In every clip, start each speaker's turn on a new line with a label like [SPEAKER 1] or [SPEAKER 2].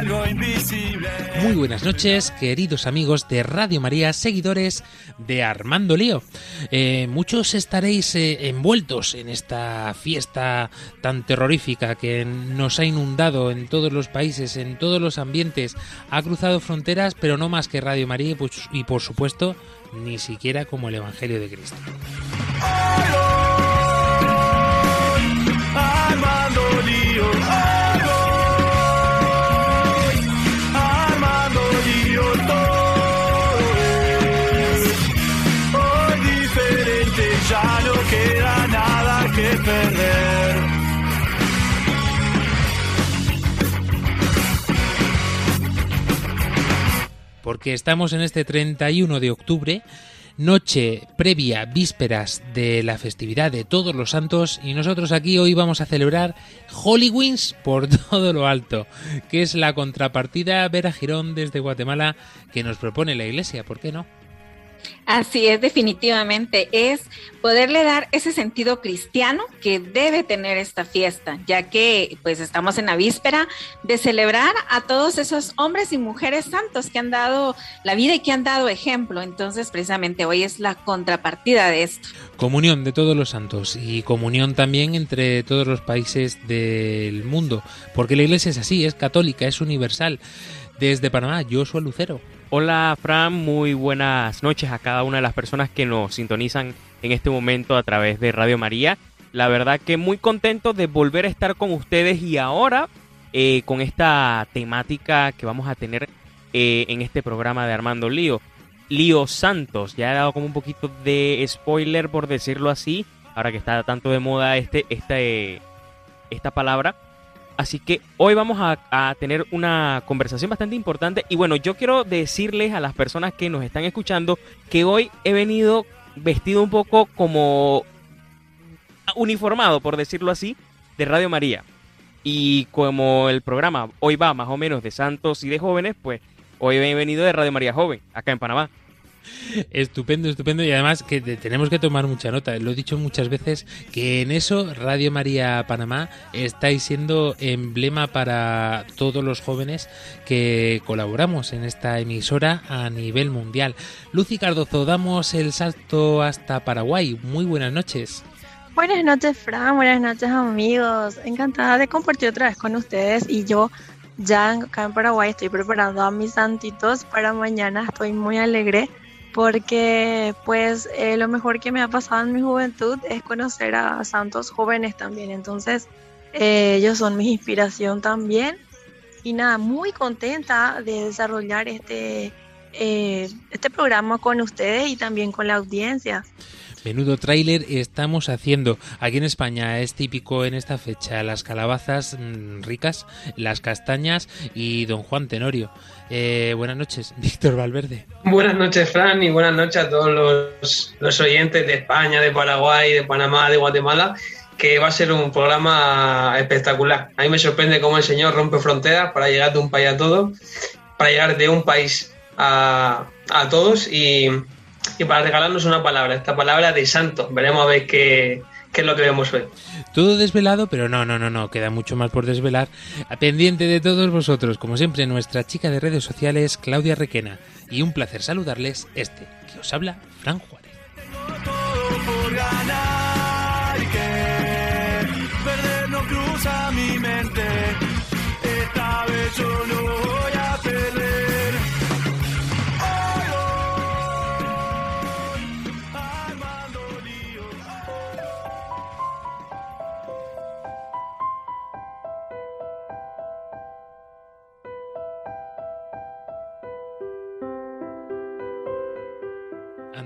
[SPEAKER 1] algo invisible.
[SPEAKER 2] Muy buenas noches, queridos amigos de Radio María, seguidores de Armando Lío. Eh, muchos estaréis eh, envueltos en esta fiesta tan terrorífica que nos ha inundado en todos los países, en todos los ambientes, ha cruzado fronteras, pero no más que Radio María y, pues, y por supuesto ni siquiera como el Evangelio de Cristo. Porque estamos en este 31 de octubre, noche previa, vísperas de la festividad de todos los santos, y nosotros aquí hoy vamos a celebrar Hollywins por todo lo alto, que es la contrapartida Vera Girón desde Guatemala que nos propone la Iglesia, ¿por qué no?
[SPEAKER 3] Así es, definitivamente, es poderle dar ese sentido cristiano que debe tener esta fiesta, ya que pues estamos en la víspera de celebrar a todos esos hombres y mujeres santos que han dado la vida y que han dado ejemplo. Entonces, precisamente hoy es la contrapartida de esto.
[SPEAKER 2] Comunión de todos los santos y comunión también entre todos los países del mundo, porque la Iglesia es así, es católica, es universal. Desde Panamá, yo soy Lucero.
[SPEAKER 4] Hola Fran, muy buenas noches a cada una de las personas que nos sintonizan en este momento a través de Radio María. La verdad que muy contento de volver a estar con ustedes y ahora eh, con esta temática que vamos a tener eh, en este programa de Armando Lío. Lío Santos, ya he dado como un poquito de spoiler por decirlo así, ahora que está tanto de moda este, este, esta palabra. Así que hoy vamos a, tener una conversación bastante importante. Y bueno, yo quiero decirles a las personas que nos están escuchando que hoy he venido vestido un poco como uniformado, por decirlo así, de Radio María. Y como el programa hoy va más o menos de santos y de jóvenes, pues hoy he venido de Radio María Joven, acá en Panamá.
[SPEAKER 2] Estupendo, estupendo y además que tenemos que tomar mucha nota. Lo he dicho muchas veces que en eso Radio María Panamá estáis siendo emblema para todos los jóvenes que colaboramos en esta emisora a nivel mundial. Lucy Cardozo, damos el salto hasta Paraguay. Muy buenas noches.
[SPEAKER 5] Buenas noches, Fran. Buenas noches, amigos. Encantada de compartir otra vez con ustedes y yo ya acá en Paraguay estoy preparando a mis santitos para mañana. Estoy muy alegre porque pues eh, lo mejor que me ha pasado en mi juventud es conocer a santos jóvenes también. Entonces eh, ellos son mi inspiración también. Y nada, muy contenta de desarrollar este, eh, este programa con ustedes y también con la audiencia.
[SPEAKER 2] Menudo tráiler estamos haciendo. Aquí en España es típico en esta fecha las calabazas mmm, ricas, las castañas y don Juan Tenorio. Eh, buenas noches, Víctor Valverde.
[SPEAKER 6] Buenas noches, Fran, y buenas noches a todos los, los, oyentes de España, de Paraguay, de Panamá, de Guatemala, que va a ser un programa espectacular. A mí me sorprende cómo el Señor rompe fronteras para llegar de un país a todos, para llegar de un país a, a todos y, y, para regalarnos una palabra, esta palabra de santo. Veremos a ver qué, qué es lo que vemos hoy.
[SPEAKER 2] Todo desvelado, pero no, no, no, no, queda mucho más por desvelar. Pendiente de todos vosotros, como siempre, nuestra chica de redes sociales, Claudia Requena. Y un placer saludarles este, que os habla, Fran Juárez.
[SPEAKER 1] por ganar y que perder no cruza mi mente. Esta vez yo no voy a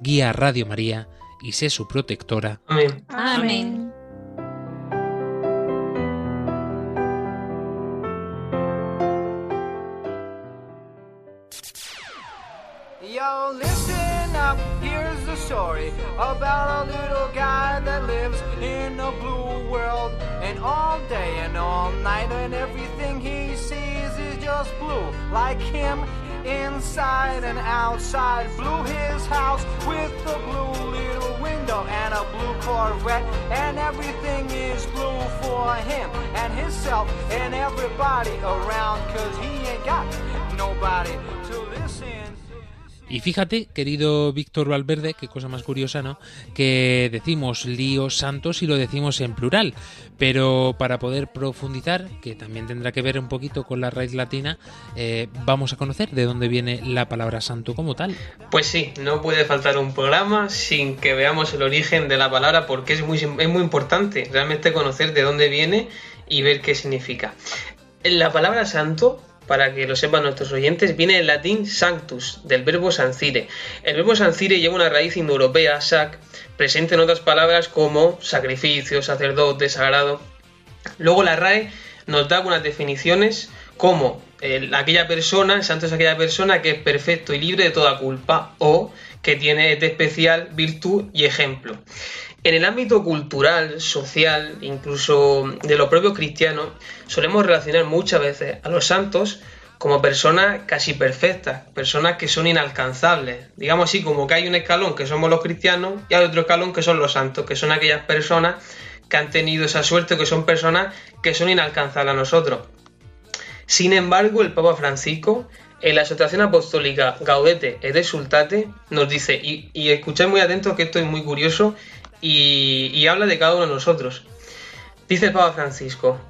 [SPEAKER 2] guía a Radio María y sé su protectora.
[SPEAKER 6] Amén.
[SPEAKER 3] Amén.
[SPEAKER 1] Yo, listen up, here's the story about a little guy that lives in a blue world. And all day and all night, and everything he sees is just blue. Like him, inside and outside. Blue his house with a blue little window and a blue Corvette. And everything is blue for him and himself and everybody around. Cause he ain't got nobody to listen.
[SPEAKER 2] Y fíjate, querido Víctor Valverde, qué cosa más curiosa, ¿no? Que decimos líos santos y lo decimos en plural. Pero para poder profundizar, que también tendrá que ver un poquito con la raíz latina, eh, vamos a conocer de dónde viene la palabra santo como tal.
[SPEAKER 6] Pues sí, no puede faltar un programa sin que veamos el origen de la palabra porque es muy, es muy importante realmente conocer de dónde viene y ver qué significa. La palabra santo, para que lo sepan nuestros oyentes, viene del latín sanctus, del verbo sancire. El verbo sancire lleva una raíz indoeuropea, sac, presente en otras palabras como sacrificio, sacerdote, sagrado. Luego la RAE nos da algunas definiciones como el- aquella persona, el santo es aquella persona que es perfecto y libre de toda culpa o que tiene de especial virtud y ejemplo. En el ámbito cultural, social, incluso de los propios cristianos, solemos relacionar muchas veces a los santos como personas casi perfectas, personas que son inalcanzables. Digamos así, como que hay un escalón que somos los cristianos y hay otro escalón que son los santos, que son aquellas personas que han tenido esa suerte, que son personas que son inalcanzables a nosotros. Sin embargo, el Papa Francisco, en la Asociación Apostólica Gaudete et Exultate, nos dice, y, y escuchad muy atentos que esto es muy curioso, y, habla de cada uno de nosotros. Dice el Papa Francisco,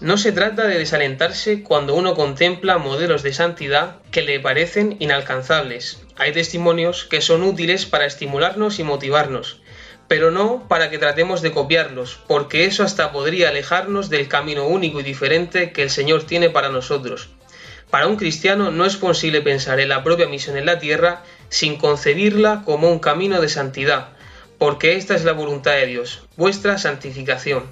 [SPEAKER 6] no se trata de desalentarse cuando uno contempla modelos de santidad que le parecen inalcanzables. Hay testimonios que son útiles para estimularnos y motivarnos, pero no para que tratemos de copiarlos, porque eso hasta podría alejarnos del camino único y diferente que el Señor tiene para nosotros. Para un cristiano no es posible pensar en la propia misión en la tierra sin concebirla como un camino de santidad, porque esta es la voluntad de Dios, vuestra santificación.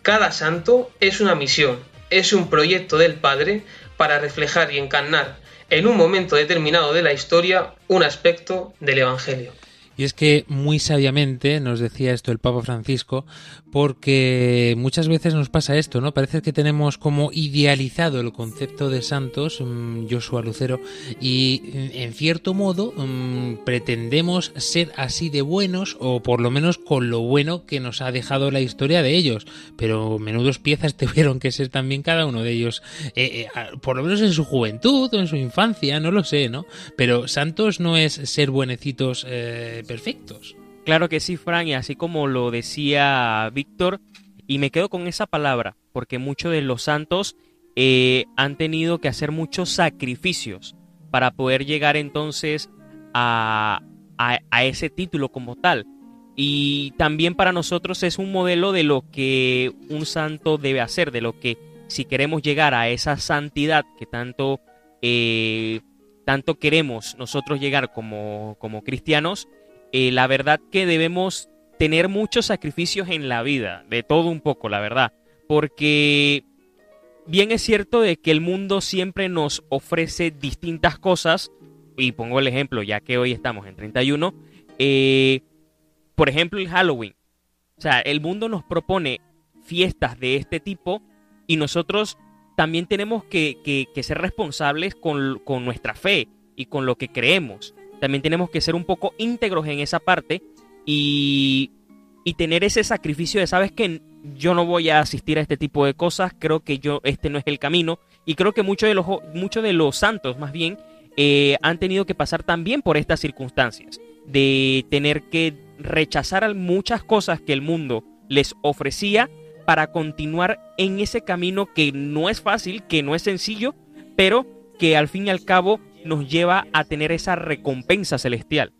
[SPEAKER 6] Cada santo es una misión, es un proyecto del Padre para reflejar y encarnar en un momento determinado de la historia un aspecto del Evangelio.
[SPEAKER 2] Y es que muy sabiamente nos decía esto el Papa Francisco, porque muchas veces nos pasa esto, ¿no? Parece que tenemos como idealizado el concepto de santos, mm, Joshua Lucero, y mm, en cierto modo mm, pretendemos ser así de buenos, o por lo menos con lo bueno que nos ha dejado la historia de ellos. Pero menudos piezas tuvieron que ser también cada uno de ellos, eh, eh, por lo menos en su juventud o en su infancia, no lo sé, ¿no? Pero santos no es ser buenecitos eh, perfectos.
[SPEAKER 4] Claro que sí, Fran, y así como lo decía Víctor, y me quedo con esa palabra, porque muchos de los santos eh, han tenido que hacer muchos sacrificios para poder llegar entonces a, a- ese título como tal. Y también para nosotros es un modelo de lo que un santo debe hacer, de lo que si queremos llegar a esa santidad que tanto, eh, tanto queremos nosotros llegar como, como cristianos, eh, la verdad que debemos tener muchos sacrificios en la vida, de todo un poco, la verdad, porque bien es cierto de que el mundo siempre nos ofrece distintas cosas, y pongo el ejemplo, ya que hoy estamos en 31, eh, por ejemplo el Halloween, o sea, el mundo nos propone fiestas de este tipo y nosotros también tenemos que, que- que ser responsables con, con nuestra fe y con lo que creemos también tenemos que ser un poco íntegros en esa parte y, y tener ese sacrificio de, sabes que yo no voy a asistir a este tipo de cosas, creo que yo este no es el camino. Y creo que muchos de los, muchos de los santos más bien eh, han tenido que pasar también por estas circunstancias, de tener que rechazar muchas cosas que el mundo les ofrecía para continuar en ese camino que no es fácil, que no es sencillo, pero que al fin y al cabo nos lleva a tener esa recompensa celestial.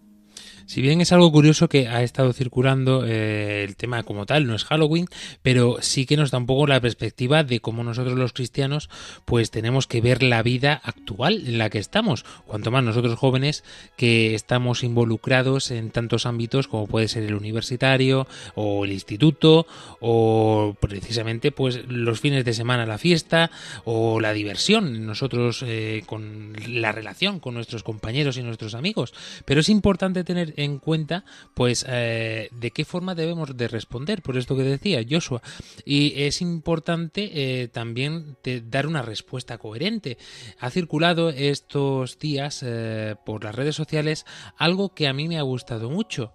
[SPEAKER 2] Si bien es algo curioso que ha estado circulando eh, el tema como tal, no es Halloween, pero sí que nos da un poco la perspectiva de cómo nosotros los cristianos pues tenemos que ver la vida actual en la que estamos, cuanto más nosotros jóvenes que estamos involucrados en tantos ámbitos como puede ser el universitario o el instituto o precisamente pues los fines de semana la fiesta o la diversión, nosotros eh, con la relación con nuestros compañeros y nuestros amigos, pero es importante tener en cuenta, pues, eh, de qué forma debemos de responder, por esto que decía Joshua. Y es importante eh, también dar una respuesta coherente. Ha circulado estos días eh, por las redes sociales algo que a mí me ha gustado mucho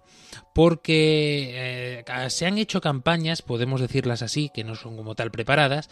[SPEAKER 2] porque se han hecho campañas, podemos decirlas así, que no son como tal preparadas,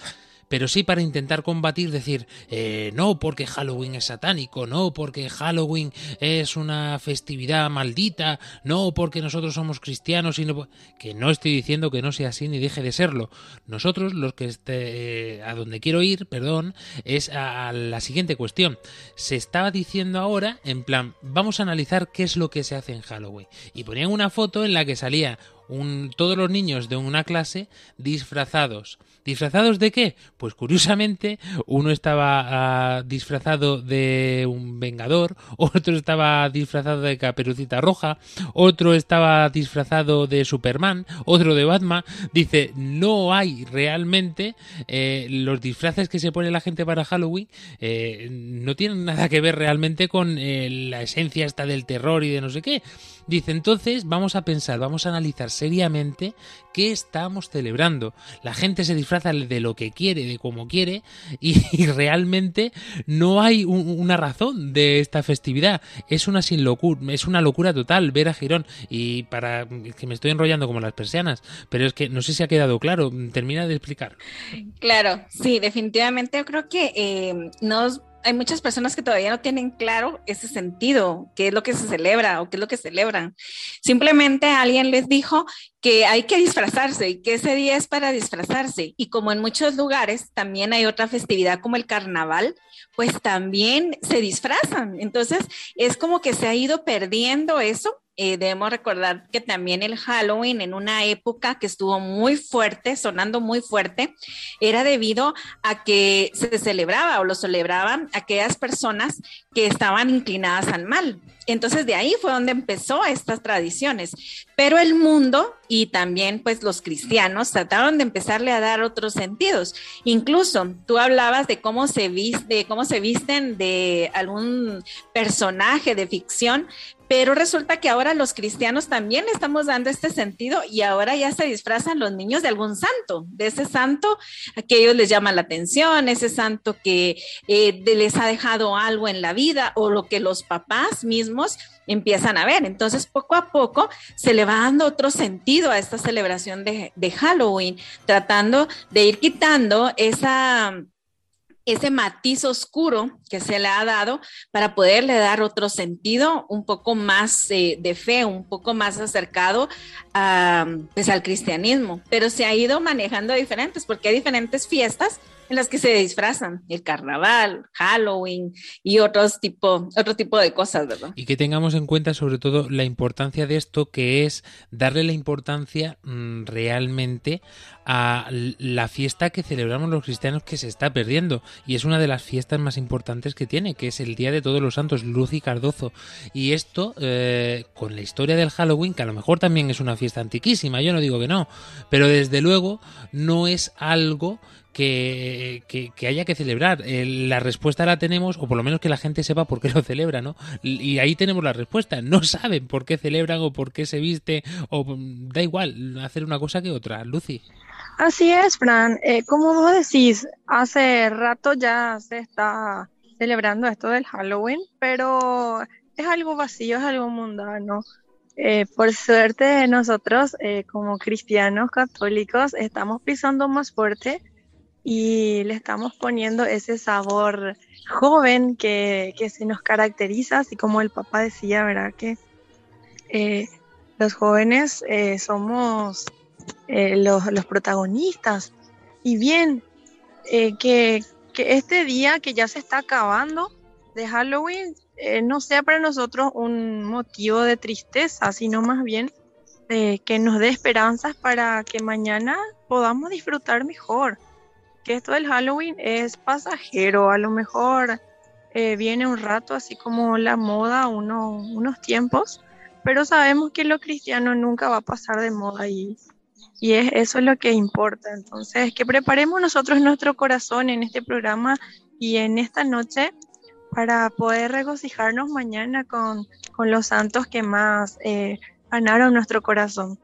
[SPEAKER 2] pero sí para intentar combatir, decir, eh, no porque Halloween es satánico, no porque Halloween es una festividad maldita, no porque nosotros somos cristianos, y no... que no estoy diciendo que no sea así ni deje de serlo. Nosotros, los que esté, eh, a donde quiero ir, perdón, es a, la siguiente cuestión. Se estaba diciendo ahora, en plan, vamos a analizar qué es lo que se hace en Halloween. Y ponían una foto en la que salía un, todos los niños de una clase disfrazados. ¿Disfrazados de qué? Pues curiosamente uno estaba ah, disfrazado de un vengador, otro estaba disfrazado de caperucita roja, otro estaba disfrazado de Superman, otro de Batman. Dice, no hay realmente eh, los disfraces que se pone la gente para Halloween, eh, no tienen nada que ver realmente con eh, la esencia esta del terror y de no sé qué. Dice, entonces vamos a pensar, vamos a analizar seriamente qué estamos celebrando. La gente se disfraza de lo que quiere, de como quiere, y, realmente no hay una razón de esta festividad. Es una sin locura, es una locura total ver a Girón. Y para que me estoy enrollando como las persianas, pero es que no sé si ha quedado claro. Termina de explicar.
[SPEAKER 3] Claro, sí, definitivamente yo creo que eh, nos hay muchas personas que todavía no tienen claro ese sentido, qué es lo que se celebra o qué es lo que celebran. Simplemente alguien les dijo que hay que disfrazarse y que ese día es para disfrazarse. Y como en muchos lugares también hay otra festividad como el carnaval, pues también se disfrazan. Entonces es como que se ha ido perdiendo eso eh, debemos recordar que también el Halloween en una época que estuvo muy fuerte, sonando muy fuerte, era debido a que se celebraba o lo celebraban aquellas personas que estaban inclinadas al mal. Entonces de ahí fue donde empezó estas tradiciones. Pero el mundo y también pues los cristianos trataron de empezarle a dar otros sentidos. Incluso tú hablabas de cómo se viste, cómo se visten de algún personaje de ficción, pero resulta que ahora los cristianos también estamos dando este sentido y ahora ya se disfrazan los niños de algún santo, de ese santo que ellos les llama la atención, ese santo que eh, les ha dejado algo en la vida o lo que los papás mismos empiezan a ver. Entonces, poco a poco se le va dando otro sentido a esta celebración de Halloween, tratando de ir quitando esa ese matiz oscuro que se le ha dado para poderle dar otro sentido un poco más eh, de fe, un poco más acercado a, pues, al cristianismo. Pero se ha ido manejando diferentes porque hay diferentes fiestas en las que se disfrazan, el carnaval, Halloween y otros tipo, otro tipo de cosas, ¿verdad?
[SPEAKER 2] Y que tengamos en cuenta sobre todo la importancia de esto, que es darle la importancia mm, realmente a la fiesta que celebramos los cristianos que se está perdiendo. Y es una de las fiestas más importantes que tiene, que es el Día de Todos los Santos, Luz y Cardozo. Y esto, eh, con la historia del Halloween, que a lo mejor también es una fiesta antiquísima, yo no digo que no, pero desde luego no es algo que, haya que celebrar. Eh, la respuesta la tenemos, o por lo menos que la gente sepa por qué lo celebra, ¿no? Y ahí tenemos la respuesta. No saben por qué celebran o por qué se viste, o da igual hacer una cosa que otra. Lucy.
[SPEAKER 5] Así es, Fran. Eh, como vos decís, hace rato ya se está celebrando esto del Halloween, pero es algo vacío, es algo mundano. Eh, por suerte nosotros como cristianos católicos estamos pisando más fuerte y le estamos poniendo ese sabor joven que, se nos caracteriza, así como el papá decía, ¿verdad? Que eh, los jóvenes eh, somos eh, los, protagonistas. Y bien, que, que, este día que ya se está acabando, de Halloween no sea para nosotros un motivo de tristeza, sino más bien que nos dé esperanzas para que mañana podamos disfrutar mejor. Que esto del Halloween es pasajero, a lo mejor eh, viene un rato, así como la moda, unos tiempos, pero sabemos que lo cristiano nunca va a pasar de moda y, y es, eso es lo que importa. Entonces, que preparemos nosotros nuestro corazón en este programa y en esta noche para poder regocijarnos mañana con, los santos que más eh, ganaron nuestro corazón.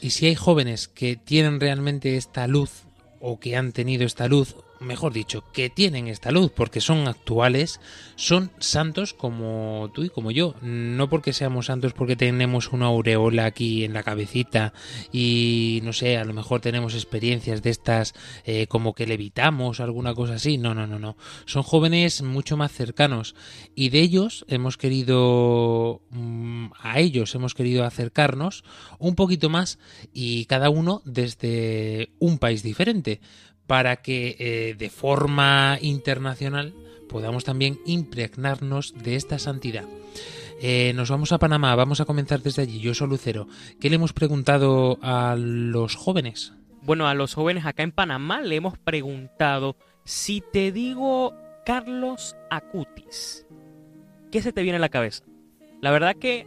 [SPEAKER 2] Y si hay jóvenes que tienen realmente esta luz o que han tenido esta luz mejor dicho, que tienen esta luz porque son actuales, son santos como tú y como yo. No porque seamos santos porque tenemos una aureola aquí en la cabecita y no sé, a lo mejor tenemos experiencias de estas eh, como que levitamos o alguna cosa así. No, no, no, no. Son jóvenes mucho más cercanos y de ellos hemos querido, mm, a ellos hemos querido acercarnos un poquito más y cada uno desde un país diferente para que eh, de forma internacional podamos también impregnarnos de esta santidad. Eh, nos vamos a Panamá, vamos a comenzar desde allí. Yo soy Lucero. ¿Qué le hemos preguntado a los jóvenes?
[SPEAKER 4] Bueno, a los jóvenes acá en Panamá le hemos preguntado si te digo Carlos Acutis, ¿qué se te viene a la cabeza? La verdad que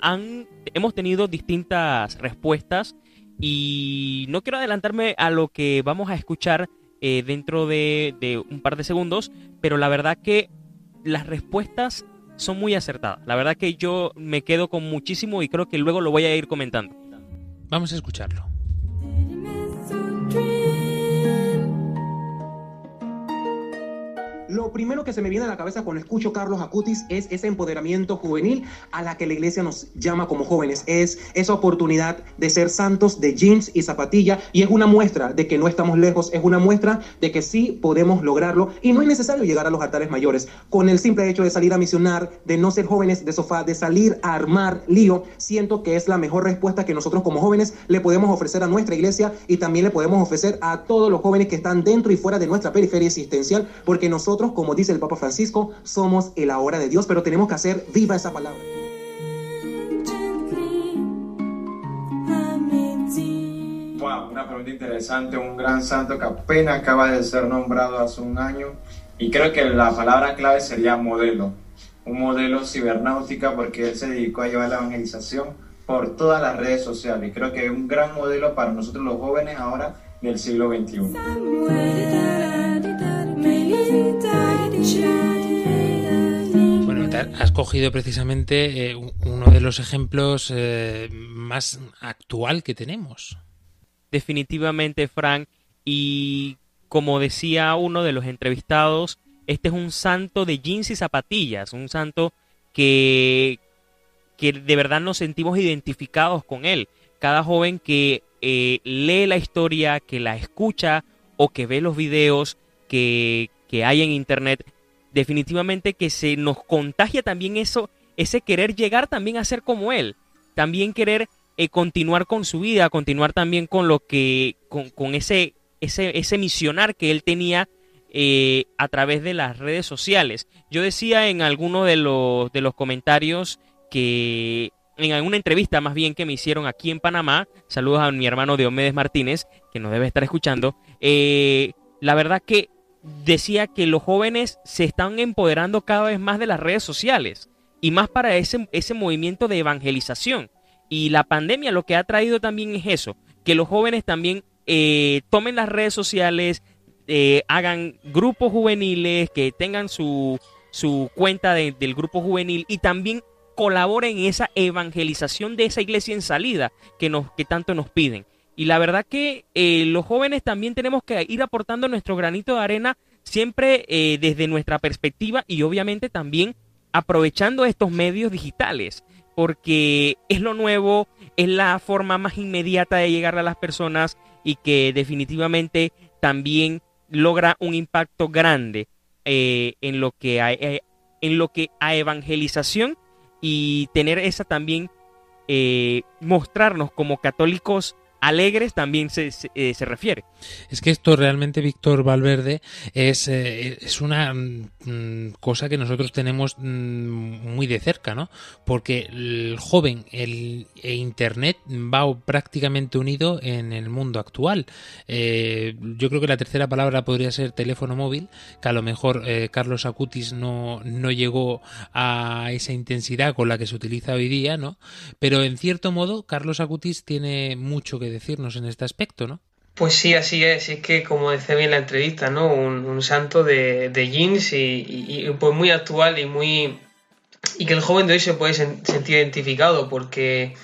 [SPEAKER 4] han, hemos tenido distintas respuestas y no quiero adelantarme a lo que vamos a escuchar eh, dentro de, un par de segundos, pero la verdad que las respuestas son muy acertadas. La verdad que yo me quedo con muchísimo y creo que luego lo voy a ir comentando.
[SPEAKER 2] Vamos a escucharlo.
[SPEAKER 7] Lo primero que se me viene a la cabeza cuando escucho Carlos Acutis es ese empoderamiento juvenil a la que la iglesia nos llama como jóvenes. Es esa oportunidad de ser santos de jeans y zapatilla y es una muestra de que no estamos lejos, es una muestra de que sí podemos lograrlo y no es necesario llegar a los altares mayores. Con el simple hecho de salir a misionar, de no ser jóvenes de sofá, de salir a armar lío, siento que es la mejor respuesta que nosotros como jóvenes le podemos ofrecer a nuestra iglesia y también le podemos ofrecer a todos los jóvenes que están dentro y fuera de nuestra periferia existencial, porque nosotros como dice el Papa Francisco, somos el ahora de Dios, pero tenemos que hacer viva esa palabra.
[SPEAKER 8] Wow, una pregunta interesante, un gran santo que apenas acaba de ser nombrado hace un año y creo que la palabra clave sería modelo, un modelo cibernáutica porque él se dedicó a llevar la evangelización por todas las redes sociales creo que es un gran modelo para nosotros los jóvenes ahora del siglo XXI.
[SPEAKER 2] Bueno, has cogido precisamente eh, uno de los ejemplos eh, más actual que tenemos.
[SPEAKER 4] Definitivamente, Frank. Y como decía uno de los entrevistados, este es un santo de jeans y zapatillas, un santo que, que de verdad nos sentimos identificados con él. Cada joven que eh, lee la historia, que la escucha o que ve los videos que, que hay en internet, definitivamente que se nos contagia también eso, ese querer llegar también a ser como él, también querer eh, continuar con su vida, continuar también con lo que, con, ese, ese, ese misionar que él tenía eh, a través de las redes sociales. Yo decía en alguno de los, de los comentarios que en alguna entrevista más bien que me hicieron aquí en Panamá, saludos a mi hermano Diomedes Martínez, que nos debe estar escuchando, eh, la verdad que decía que los jóvenes se están empoderando cada vez más de las redes sociales y más para ese, ese movimiento de evangelización. Y la pandemia lo que ha traído también es eso, que los jóvenes también eh, tomen las redes sociales, eh, hagan grupos juveniles, que tengan su, su cuenta del grupo juvenil y también colaboren en esa evangelización de esa iglesia en salida que, nos, que tanto nos piden. Y la verdad que eh, los jóvenes también tenemos que ir aportando nuestro granito de arena siempre eh, desde nuestra perspectiva y obviamente también aprovechando estos medios digitales, porque es lo nuevo, es la forma más inmediata de llegar a las personas y que definitivamente también logra un impacto grande eh, en lo que en lo que a evangelización y tener esa también mostrarnos como católicos alegres también se, eh, se, refiere.
[SPEAKER 2] Es que esto realmente, Víctor Valverde, es, eh, es una mm, cosa que nosotros tenemos mm, muy de cerca, ¿no? Porque el joven, el e Internet va prácticamente unido en el mundo actual. Eh, yo creo que la tercera palabra podría ser teléfono móvil, que a lo mejor Carlos Acutis no, no llegó a esa intensidad con la que se utiliza hoy día, ¿no? Pero en cierto modo, Carlos Acutis tiene mucho que decirnos en este aspecto, ¿no?
[SPEAKER 6] Pues sí, así es. Es que, como decía bien la entrevista, ¿no? Un, santo de, jeans y, pues muy actual y muy. y que el joven de hoy se puede sentir identificado porque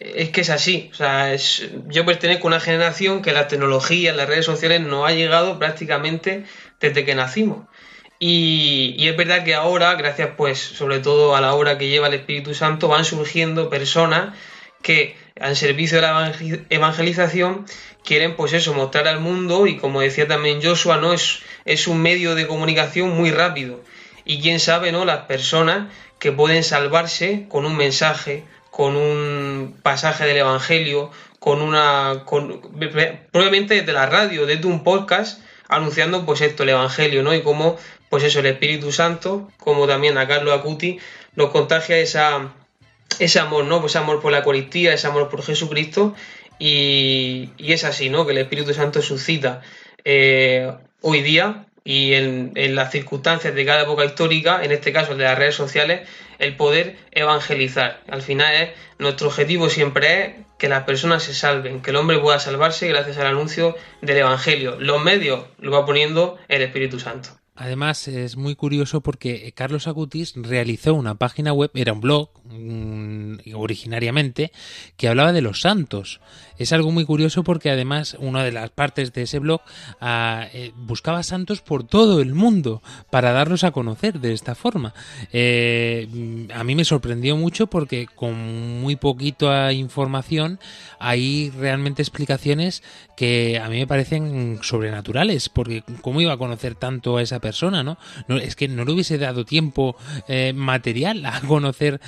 [SPEAKER 6] es que es así. O sea, es, yo pertenezco a una generación que la tecnología, las redes sociales no ha llegado prácticamente desde que nacimos. Y, y, es verdad que ahora, gracias pues sobre todo a la obra que lleva el Espíritu Santo, van surgiendo personas que al servicio de la evangelización quieren pues eso, mostrar al mundo y como decía también Joshua, ¿no? Es, es un medio de comunicación muy rápido y quién sabe, ¿no? Las personas que pueden salvarse con un mensaje, con un pasaje del Evangelio, con una... Con, probablemente desde la radio, desde un podcast, anunciando pues esto, el Evangelio, ¿no? Y cómo, pues eso, el Espíritu Santo, como también a Carlos Acuti, nos contagia esa ese amor, ¿no? Pues ese amor por la Eucaristía, ese amor por Jesucristo. Y, es así, ¿no? Que el Espíritu Santo suscita eh, hoy día y en, las circunstancias de cada época histórica, en este caso de las redes sociales, el poder evangelizar. Al final es, nuestro objetivo siempre es que las personas se salven, que el hombre pueda salvarse gracias al anuncio del Evangelio. Los medios lo va poniendo el Espíritu Santo.
[SPEAKER 2] Además es muy curioso porque Carlos Acutis realizó una página web, era un blog mm, originariamente, que hablaba de los santos. Es algo muy curioso porque además una de las partes de ese blog ah, eh, buscaba santos por todo el mundo para darlos a conocer de esta forma. Eh, a mí me sorprendió mucho porque con muy poquita información hay realmente explicaciones que a mí me parecen sobrenaturales porque cómo iba a conocer tanto a esa persona, ¿no? es que no le hubiese dado tiempo eh, material a conocer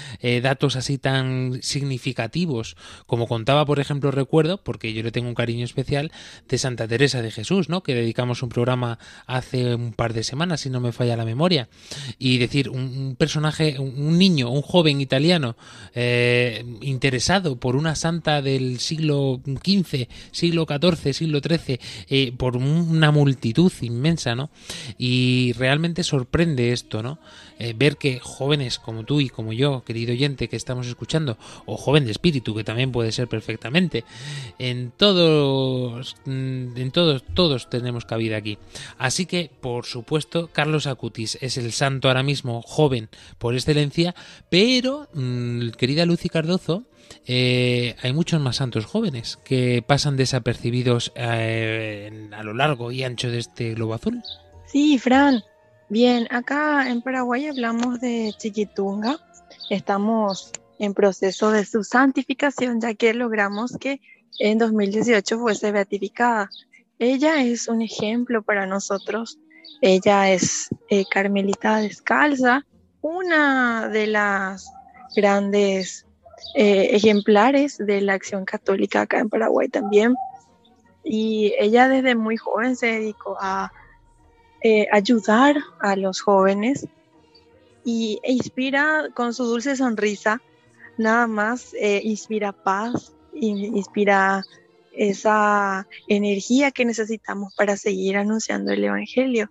[SPEAKER 2] datos así tan significativos como contaba por ejemplo recuerdo porque yo le tengo un cariño especial, de Santa Teresa de Jesús, ¿no? Que dedicamos un programa hace un par de semanas, si no me falla la memoria. Y decir, un, personaje, un, niño, un joven italiano eh, interesado por una santa del siglo XV, siglo XIV, siglo XIII, eh, por una multitud inmensa, ¿no? Y realmente sorprende esto, ¿no? Eh, ver que jóvenes como tú y como yo, querido oyente que estamos escuchando, o joven de espíritu, que también puede ser perfectamente, en todos, mm, en todos, todos tenemos cabida aquí. Así que, por supuesto, Carlos Acutis es el santo ahora mismo joven por excelencia, pero, mm, querida Lucy Cardozo, eh, hay muchos más santos jóvenes que pasan desapercibidos eh, a lo largo y ancho de este globo azul.
[SPEAKER 5] Sí, Fran, Bien, acá en Paraguay hablamos de Chiquitunga. Estamos en proceso de su santificación, ya que logramos que en 2018 fuese beatificada. Ella es un ejemplo para nosotros. Ella es eh, carmelita descalza, una de las grandes eh, ejemplares de la acción católica acá en Paraguay también. Y ella desde muy joven se dedicó a eh, ayudar a los jóvenes y e inspira con su dulce sonrisa, nada más eh, inspira paz, inspira esa energía que necesitamos para seguir anunciando el Evangelio.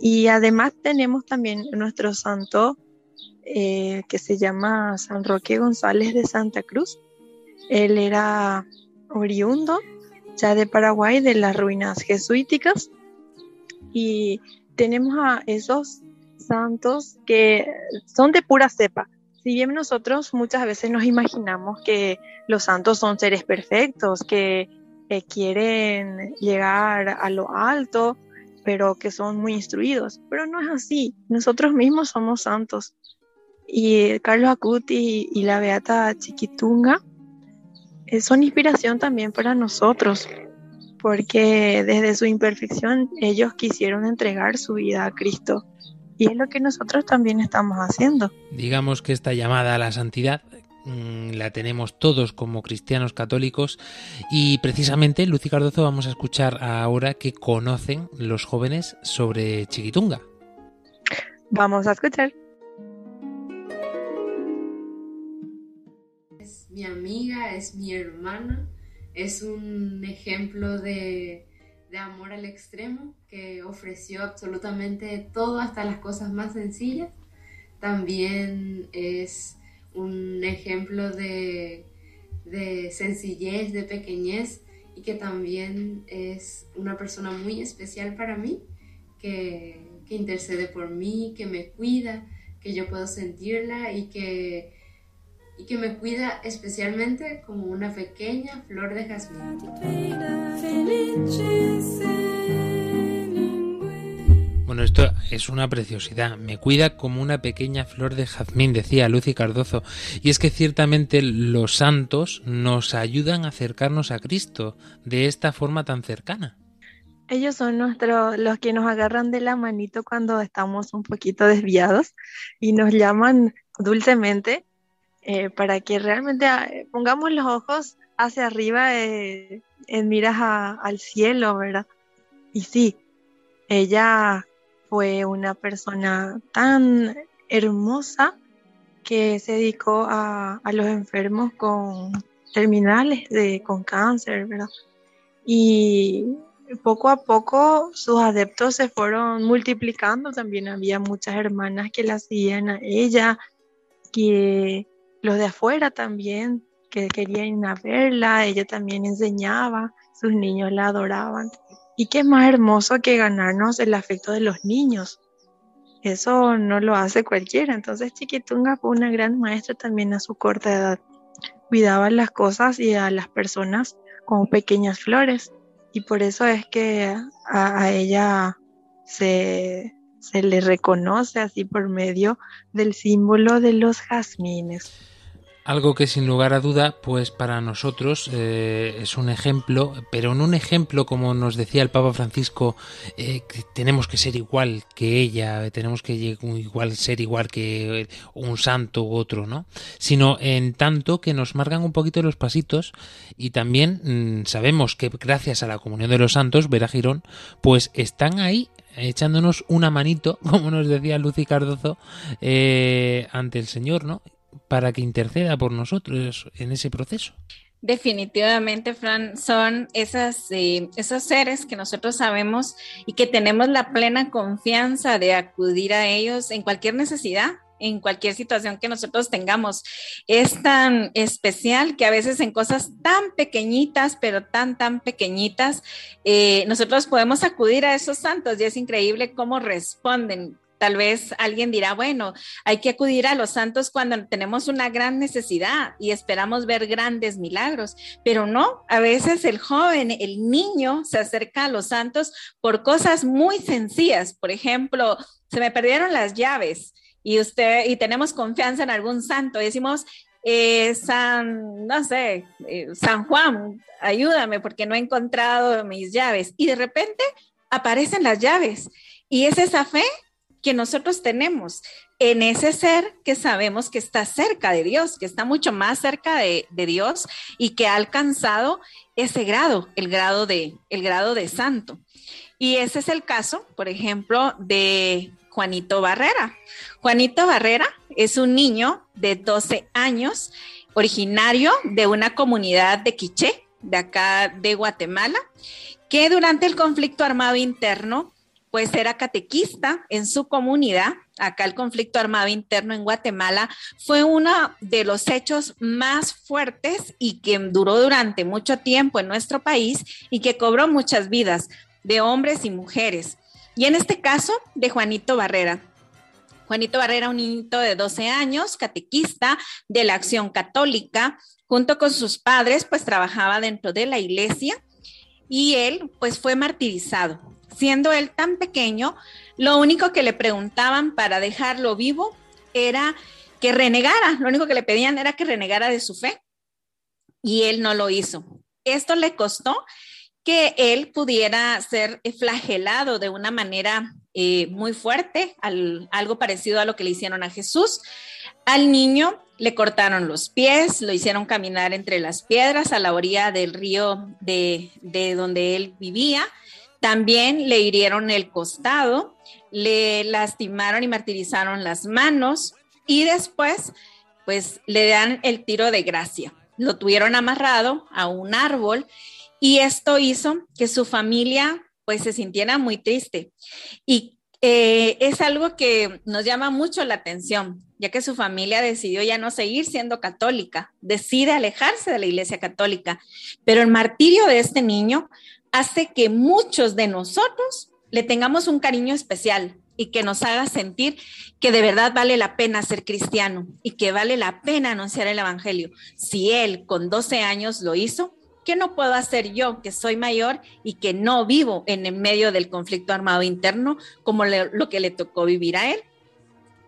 [SPEAKER 5] Y además tenemos también nuestro santo eh, que se llama San Roque González de Santa Cruz. Él era oriundo ya de Paraguay, de las ruinas jesuíticas, y tenemos a esos santos que son de pura cepa. Si bien nosotros muchas veces nos imaginamos que los santos son seres perfectos, que quieren llegar a lo alto, pero que son muy instruidos, pero no es así. Nosotros mismos somos santos. Y Carlos Acuti y la Beata Chiquitunga eh, son inspiración también para nosotros, porque desde su imperfección ellos quisieron entregar su vida a Cristo. Y es lo que nosotros también estamos haciendo.
[SPEAKER 2] Digamos que esta llamada a la santidad mm, la tenemos todos como cristianos católicos y precisamente Lucy Cardozo vamos a escuchar ahora que conocen los jóvenes sobre Chiquitunga.
[SPEAKER 5] Vamos a escuchar.
[SPEAKER 9] Es mi amiga, es mi hermana, es un ejemplo de, de amor al extremo que ofreció absolutamente todo, hasta las cosas más sencillas. También es un ejemplo de, de sencillez, de pequeñez y que también es una persona muy especial para mí, que, que intercede por mí, que me cuida, que yo puedo sentirla y que, y que me cuida especialmente como una pequeña flor de jazmín.
[SPEAKER 2] Bueno, esto es una preciosidad. Me cuida como una pequeña flor de jazmín, decía Lucy Cardozo. Y es que ciertamente los santos nos ayudan a acercarnos a Cristo de esta forma tan cercana.
[SPEAKER 5] Ellos son nuestros, los que nos agarran de la manito cuando estamos un poquito desviados y nos llaman dulcemente eh, para que realmente ah, pongamos los ojos hacia arriba eh, en miras al cielo, ¿verdad? Y sí, ella fue una persona tan hermosa que se dedicó a, a los enfermos con terminales de, con cáncer, ¿verdad? Y poco a poco sus adeptos se fueron multiplicando. También había muchas hermanas que la seguían a ella, que los de afuera también, que querían verla. Ella también enseñaba, sus niños la adoraban. Y qué más hermoso que ganarnos el afecto de los niños. Eso no lo hace cualquiera. Entonces Chiquitunga fue una gran maestra también a su corta edad. Cuidaba las cosas y a las personas como pequeñas flores. Y por eso es que a, a ella se, se le reconoce así por medio del símbolo de los jazmines.
[SPEAKER 2] Algo que sin lugar a duda, pues para nosotros eh, es un ejemplo, pero no un ejemplo como nos decía el Papa Francisco, eh, que tenemos que ser igual que ella, tenemos que igual ser igual que un santo u otro, ¿no? Sino en tanto que nos marcan un poquito los pasitos y también mm, sabemos que gracias a la comunión de los santos, Vera Girón, pues están ahí echándonos una manito, como nos decía Lucy Cardozo, eh, ante el Señor, ¿no? Para que interceda por nosotros en ese proceso.
[SPEAKER 3] Definitivamente, Fran, son esas, eh, esos seres que nosotros sabemos y que tenemos la plena confianza de acudir a ellos en cualquier necesidad, en cualquier situación que nosotros tengamos. Es tan especial que a veces en cosas tan pequeñitas, pero tan, tan pequeñitas, eh, nosotros podemos acudir a esos santos y es increíble cómo responden. Tal vez alguien dirá, bueno, hay que acudir a los santos cuando tenemos una gran necesidad y esperamos ver grandes milagros, pero no, a veces el joven, el niño se acerca a los santos por cosas muy sencillas. Por ejemplo, se me perdieron las llaves y usted y tenemos confianza en algún santo decimos, eh, San, no sé, eh, San Juan, ayúdame porque no he encontrado mis llaves. Y de repente aparecen las llaves. Y es esa fe que nosotros tenemos en ese ser que sabemos que está cerca de Dios, que está mucho más cerca de, de Dios y que ha alcanzado ese grado, el grado de, el grado de santo. Y ese es el caso, por ejemplo, de Juanito Barrera. Juanito Barrera es un niño de 12 años, originario de una comunidad de Quiché, de acá de Guatemala, que durante el conflicto armado interno, pues era catequista en su comunidad. Acá el conflicto armado interno en Guatemala fue uno de los hechos más fuertes y que duró durante mucho tiempo en nuestro país y que cobró muchas vidas de hombres y mujeres. Y en este caso, de Juanito Barrera. Juanito Barrera, un niñito de 12 años, catequista de la Acción Católica, junto con sus padres, pues trabajaba dentro de la iglesia y él, pues fue martirizado. Siendo él tan pequeño, lo único que le preguntaban para dejarlo vivo era que renegara, lo único que le pedían era que renegara de su fe y él no lo hizo. Esto le costó que él pudiera ser flagelado de una manera eh, muy fuerte, al, algo parecido a lo que le hicieron a Jesús. Al niño le cortaron los pies, lo hicieron caminar entre las piedras a la orilla del río de, de donde él vivía. También le hirieron el costado, le lastimaron y martirizaron las manos y después pues le dan el tiro de gracia. Lo tuvieron amarrado a un árbol y esto hizo que su familia pues se sintiera muy triste. Y eh, es algo que nos llama mucho la atención, ya que su familia decidió ya no seguir siendo católica, decide alejarse de la Iglesia Católica, pero el martirio de este niño hace que muchos de nosotros le tengamos un cariño especial y que nos haga sentir que de verdad vale la pena ser cristiano y que vale la pena anunciar el Evangelio. Si él con 12 años lo hizo, ¿qué no puedo hacer yo que soy mayor y que no vivo en el medio del conflicto armado interno como lo que le tocó vivir a él?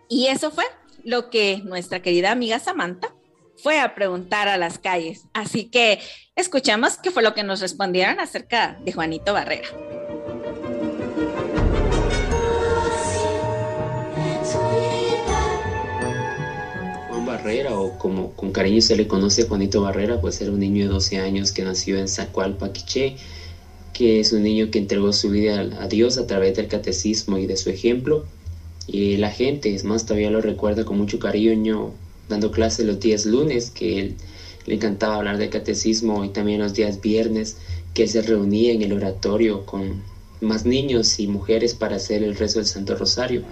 [SPEAKER 3] Y eso fue lo que nuestra querida amiga Samantha fue a preguntar a las calles. Así que escuchamos qué fue lo que nos respondieron acerca de Juanito Barrera.
[SPEAKER 10] Barrera, o como con cariño se le conoce Juanito Barrera, pues era un niño de 12 años que nació en Zacualpa, Quiché, que es un niño que entregó su vida a Dios a través del catecismo y de su ejemplo. Y la gente, es más, todavía lo recuerda con mucho cariño, dando clases los días lunes, que él le encantaba hablar del catecismo, y también los días viernes, que se reunía en el oratorio con más niños y mujeres para hacer el rezo del Santo Rosario.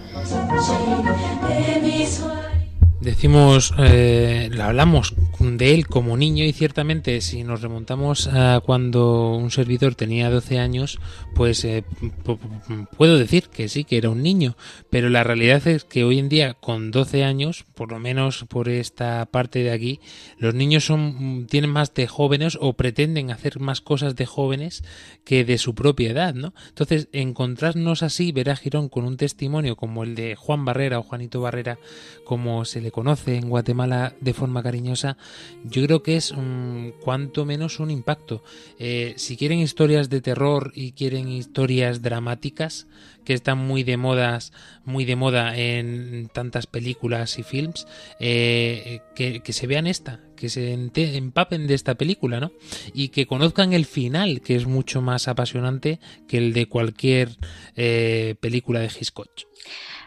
[SPEAKER 2] Decimos, eh, hablamos de él como niño y ciertamente si nos remontamos a cuando un servidor tenía 12 años, pues eh, puedo decir que sí, que era un niño, pero la realidad es que hoy en día con 12 años, por lo menos por esta parte de aquí, los niños son tienen más de jóvenes o pretenden hacer más cosas de jóvenes que de su propia edad, ¿no? Entonces, encontrarnos así, ver a Girón con un testimonio como el de Juan Barrera o Juanito Barrera, como se le conoce en Guatemala de forma cariñosa, yo creo que es un, cuanto menos un impacto. Eh, si quieren historias de terror y quieren historias dramáticas, que están muy de modas, muy de moda en tantas películas y films, eh, que, se vean esta, que se empapen de esta película, ¿no? Y que conozcan el final, que es mucho más apasionante que el de cualquier eh, película de Hitchcock.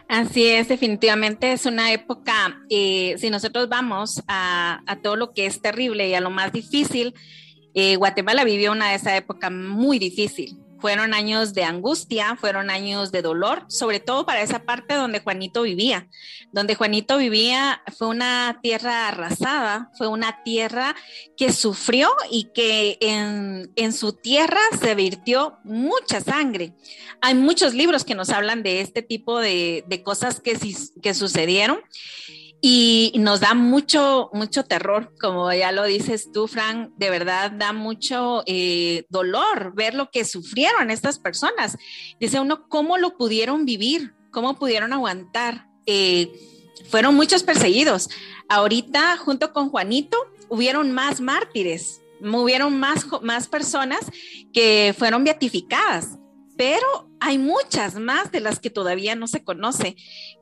[SPEAKER 3] Así es, definitivamente es una época, eh, si nosotros vamos a, todo lo que es terrible y a lo más difícil, eh, Guatemala vivió una de esa época muy difícil. Fueron años de angustia, fueron años de dolor, sobre todo para esa parte donde Juanito vivía. Donde Juanito vivía fue una tierra arrasada, fue una tierra que sufrió y que en, en su tierra se virtió mucha sangre. Hay muchos libros que nos hablan de este tipo de, de cosas que, que sucedieron y nos da mucho, mucho terror, como ya lo dices tú, Frank, de verdad da mucho eh, dolor ver lo que sufrieron estas personas. Dice uno, ¿cómo lo pudieron vivir? ¿Cómo pudieron aguantar? Eh, fueron muchos perseguidos. Ahorita, junto con Juanito, hubieron más mártires, hubieron más, más personas que fueron beatificadas pero hay muchas más de las que todavía no se conoce,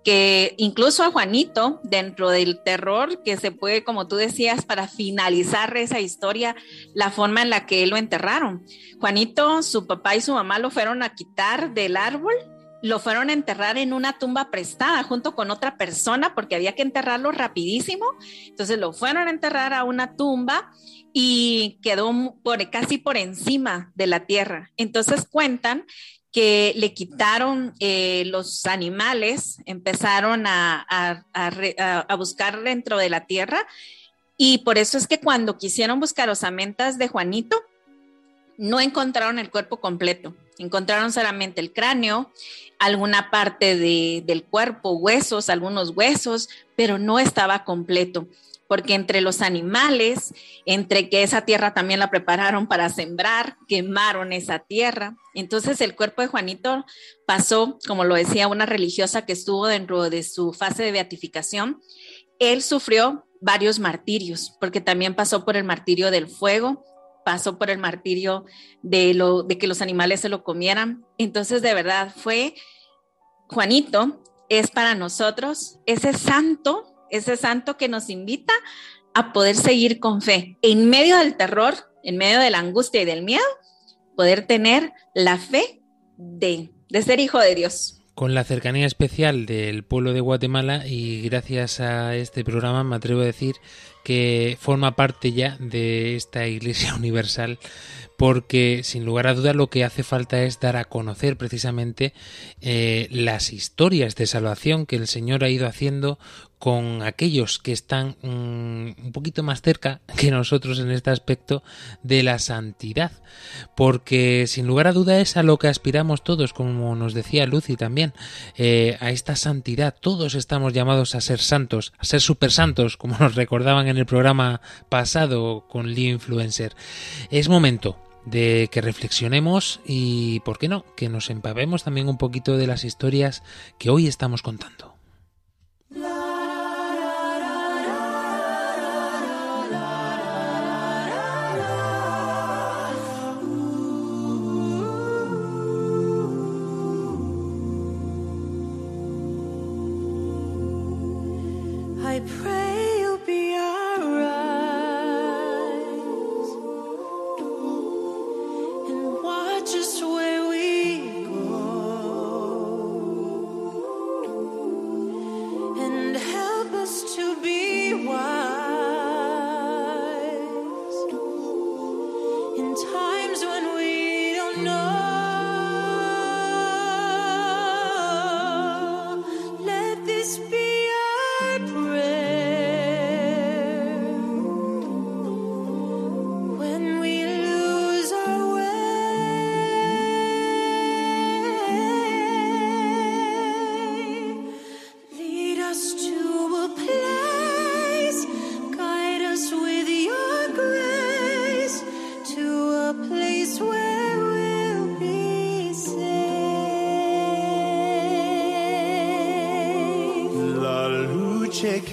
[SPEAKER 3] que incluso a Juanito, dentro del terror que se puede, como tú decías, para finalizar esa historia, la forma en la que lo enterraron. Juanito, su papá y su mamá lo fueron a quitar del árbol lo fueron a enterrar en una tumba prestada junto con otra persona porque había que enterrarlo rapidísimo. Entonces lo fueron a enterrar a una tumba y quedó casi por encima de la tierra. Entonces cuentan que le quitaron eh, los animales, empezaron a, buscar dentro de la tierra y por eso es que cuando quisieron buscar osamentas de Juanito, no encontraron el cuerpo completo, encontraron solamente el cráneo, alguna parte del cuerpo, huesos, algunos huesos, pero no estaba completo porque entre los animales, entre que esa tierra también la prepararon para sembrar, quemaron esa tierra. Entonces el cuerpo de Juanito pasó, como lo decía una religiosa que estuvo dentro de su fase de beatificación, él sufrió varios martirios, porque también pasó por el martirio del fuego, pasó por el martirio de, lo, de que los animales se lo comieran. Entonces, de verdad, fue Juanito, es para nosotros ese santo ese santo que nos invita a poder seguir con fe. En medio del terror, en medio de la angustia y del miedo, poder tener la fe de, de ser hijo de Dios
[SPEAKER 2] con la cercanía especial del pueblo de Guatemala y gracias a este programa me atrevo a decir que forma parte ya de esta Iglesia Universal porque sin lugar a dudas lo que hace falta es dar a conocer precisamente eh, las historias de salvación que el Señor ha ido haciendo con aquellos que están mm, un poquito más cerca que nosotros en este aspecto de la santidad, porque sin lugar a duda es a lo que aspiramos todos, como nos decía Lucy también, eh, a esta santidad. Todos estamos llamados a ser santos, a ser super santos, como nos recordaban en el programa pasado con Lee Influencer. Es momento de que reflexionemos y, ¿por qué no?, que nos empapemos también un poquito de las historias que hoy estamos contando.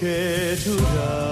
[SPEAKER 11] que tu dai.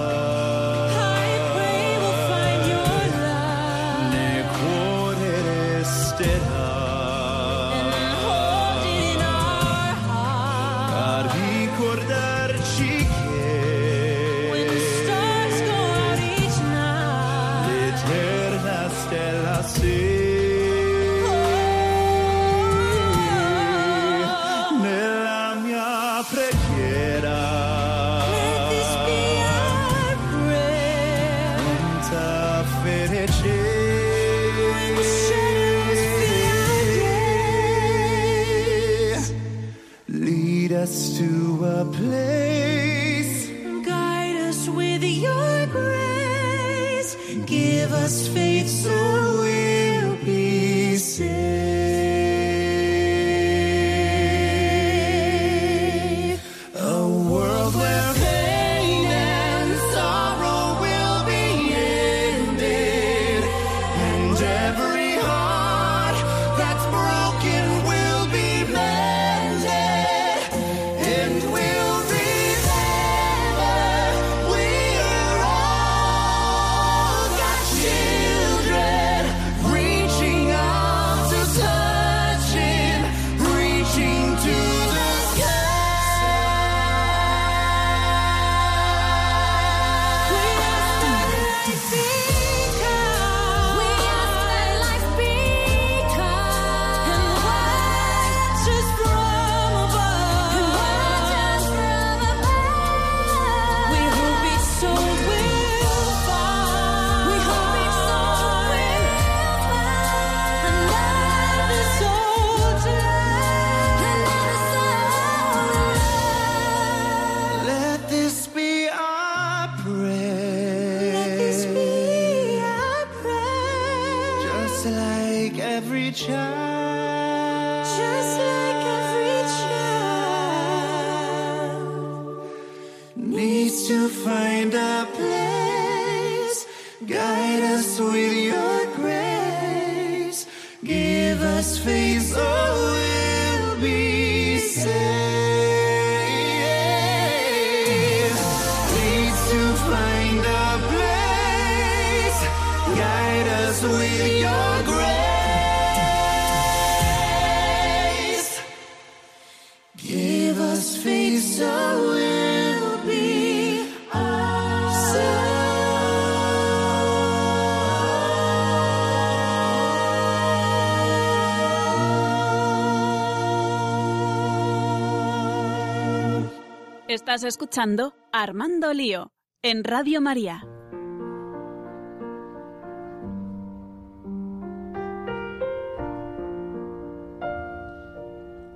[SPEAKER 12] Estás escuchando Armando Lío en Radio María.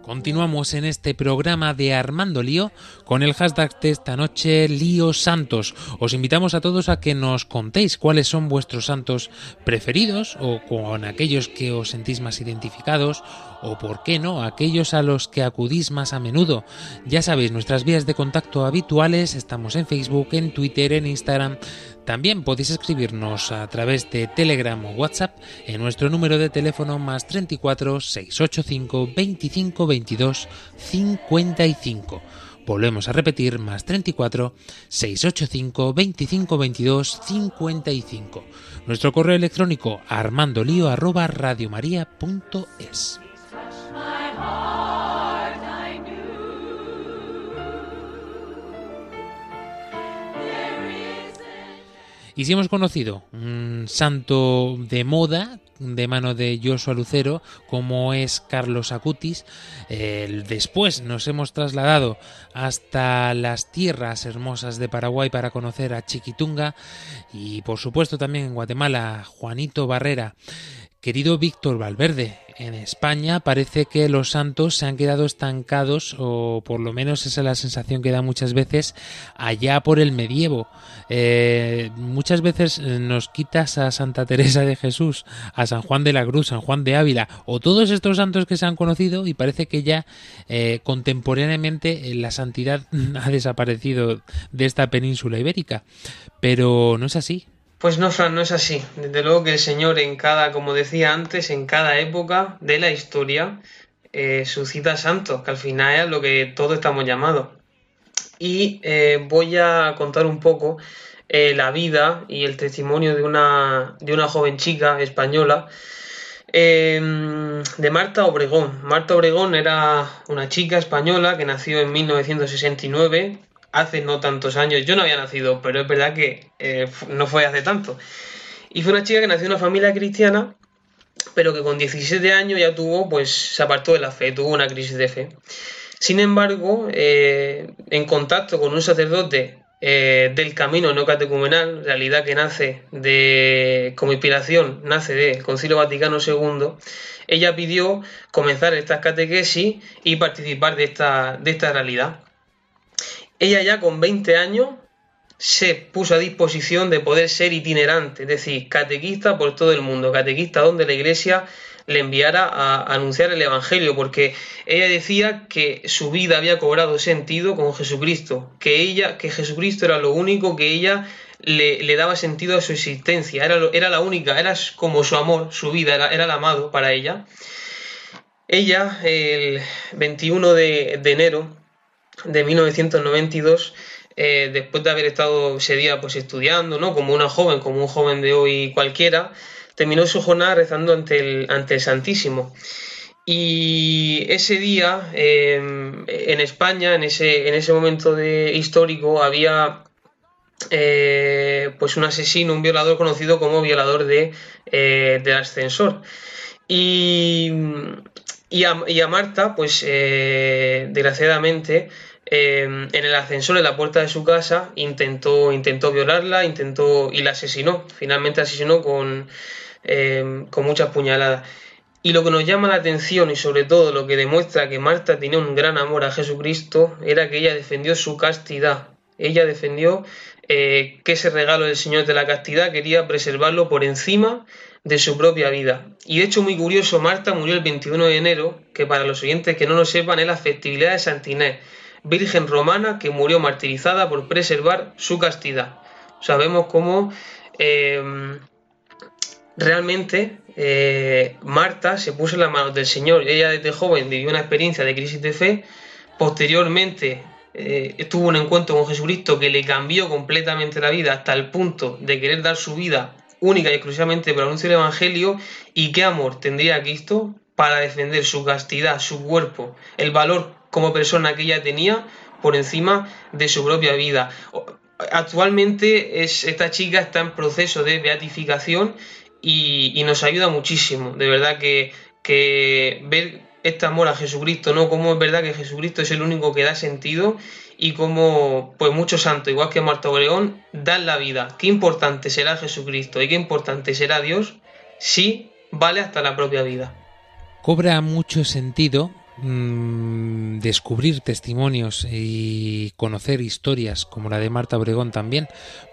[SPEAKER 2] Continuamos en este programa de Armando Lío con el hashtag de esta noche Lío Santos. Os invitamos a todos a que nos contéis cuáles son vuestros santos preferidos o con aquellos que os sentís más identificados o, por qué no, aquellos a los que acudís más a menudo. Ya sabéis, nuestras vías de contacto habituales, estamos en Facebook, en Twitter, en Instagram. También podéis escribirnos a través de Telegram o WhatsApp en nuestro número de teléfono más 34 685 25 22 55. Volvemos a repetir, más 34 685 25 22 55. Nuestro correo electrónico armandolio arroba radiomaria.es. Y si hemos conocido un santo de moda de mano de Joshua Lucero, como es Carlos Acutis, después nos hemos trasladado hasta las tierras hermosas de Paraguay para conocer a Chiquitunga y por supuesto también en Guatemala Juanito Barrera. Querido Víctor Valverde, en España parece que los santos se han quedado estancados, o por lo menos esa es la sensación que da muchas veces, allá por el medievo. Eh, muchas veces eh, nos quitas a Santa Teresa de Jesús, a San Juan de la Cruz, San Juan de Ávila, o todos estos santos que se han conocido y parece que ya eh, contemporáneamente la santidad ha desaparecido de esta península ibérica. Pero no es así.
[SPEAKER 6] Pues no, Fran, no es así. Desde luego que el Señor en cada, como decía antes, en cada época de la historia eh, suscita santos, que al final es lo que todos estamos llamados. Y eh, voy a contar un poco eh, la vida y el testimonio de una, de una joven chica española, em, de Marta Obregón. Marta Obregón era una chica española que nació en 1969 hace no tantos años. Yo no había nacido, pero es verdad que eh, no fue hace tanto. Y fue una chica que nació en una familia cristiana, pero que con 17 años ya tuvo, pues se apartó de la fe, tuvo una crisis de fe. Sin embargo, eh, en contacto con un sacerdote eh, del camino no catecumenal, realidad que nace de, como inspiración, nace del Concilio Vaticano II, ella pidió comenzar estas catequesis y participar de esta, de esta realidad. Ella ya con 20 años se puso a disposición de poder ser itinerante, es decir, catequista por todo el mundo, catequista donde la iglesia le enviara a anunciar el Evangelio, porque ella decía que su vida había cobrado sentido con Jesucristo, que ella, que Jesucristo era lo único que ella le, daba sentido a su existencia, era, era, la única, era como su amor, su vida, era, el amado para ella. Ella, el 21 de, de enero de 1992, eh, después de haber estado ese día pues estudiando, ¿no? Como una joven, como un joven de hoy cualquiera, terminó su jornada rezando ante el, ante el Santísimo. Y ese día, em, en España, en ese, en ese momento de, histórico, había eh, pues un asesino, un violador conocido como violador de, eh, del ascensor. Y, y, a, Marta, pues desgraciadamente, Em, en el ascensor en la puerta de su casa intentó, intentó violarla, intentó y la asesinó. Finalmente asesinó con, em, con muchas puñaladas. Y lo que nos llama la atención y sobre todo lo que demuestra que Marta tenía un gran amor a Jesucristo era que ella defendió su castidad. Ella defendió eh, que ese regalo del Señor de la castidad quería preservarlo por encima de su propia vida. Y de hecho muy curioso, Marta murió el 21 de enero, que para los oyentes que no lo sepan es la festividad de Santinés virgen romana que murió martirizada por preservar su castidad. Sabemos cómo em, realmente eh, Marta se puso en las manos del Señor. Ella desde joven vivió una experiencia de crisis de fe. Posteriormente eh, tuvo un encuentro con Jesucristo que le cambió completamente la vida hasta el punto de querer dar su vida única y exclusivamente para anunciar el Evangelio. ¿Y qué amor tendría Cristo para defender su castidad, su cuerpo, el valor como persona que ella tenía por encima de su propia vida. Actualmente es, esta chica está en proceso de beatificación y, nos ayuda muchísimo. De verdad que, ver este amor a Jesucristo, ¿no? Cómo es verdad que Jesucristo es el único que da sentido y cómo, pues muchos santos, igual que Marta Obregón, dan la vida. Qué importante será Jesucristo y qué importante será Dios si vale hasta la propia vida.
[SPEAKER 2] Cobra mucho sentido Mm, descubrir testimonios y conocer historias como la de Marta Obregón también,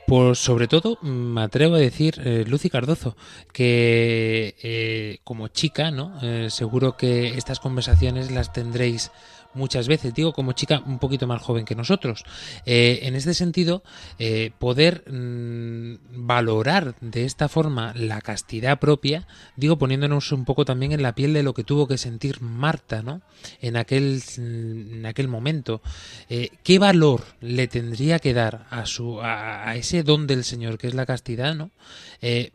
[SPEAKER 2] por sobre todo me atrevo a decir eh, Lucy Cardozo que eh, como chica, ¿no? Eh, seguro que estas conversaciones las tendréis muchas veces, digo como chica un poquito más joven que nosotros. Eh, en este sentido, eh, poder mm, valorar de esta forma la castidad propia, digo poniéndonos un poco también en la piel de lo que tuvo que sentir Marta, ¿no? En aquel, en aquel momento. Eh, ¿Qué valor le tendría que dar a, su, a, ese don del Señor que es la castidad, ¿no?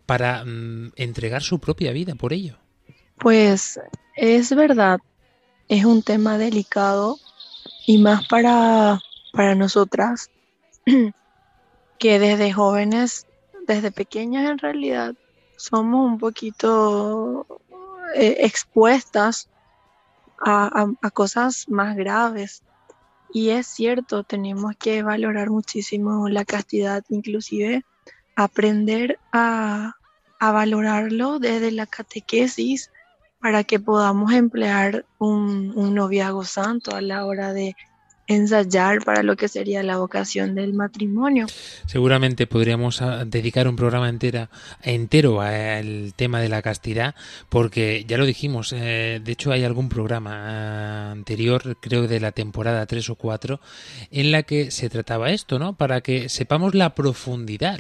[SPEAKER 2] para mm, entregar su propia vida por ello.
[SPEAKER 5] Pues es verdad es un tema delicado y más para, para nosotras que desde jóvenes, desde pequeñas en realidad, somos un poquito eh, expuestas a, a, cosas más graves. Y es cierto, tenemos que valorar muchísimo la castidad, inclusive aprender a, a valorarlo desde la catequesis, para que podamos emplear un, un noviazgo santo a la hora de ensayar para lo que sería la vocación del matrimonio.
[SPEAKER 2] Seguramente podríamos ah, dedicar un programa entera, entero al tema de la castidad, porque ya lo dijimos, eh, de hecho hay algún programa ah, anterior, creo de la temporada 3 o 4, en la que se trataba esto, ¿no? Para que sepamos la profundidad.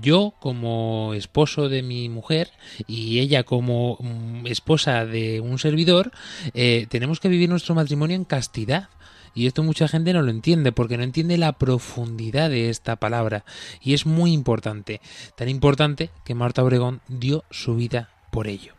[SPEAKER 2] Yo como esposo de mi mujer y ella como mm, esposa de un servidor, eh, tenemos que vivir nuestro matrimonio en castidad y esto mucha gente no lo entiende porque no entiende la profundidad de esta palabra. Y es muy importante. Tan importante que Marta Obregón dio su vida por ello.